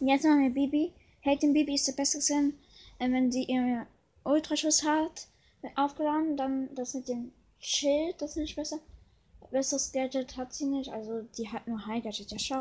Und jetzt machen wir Bibi. Hating Bibi ist der beste Sinn. äh, wenn sie ihren Ultraschuss hat, aufgeladen, dann das mit dem Schild, das ist nicht besser. Besseres Gadget hat sie nicht, also die hat nur High Gadget, ja schau.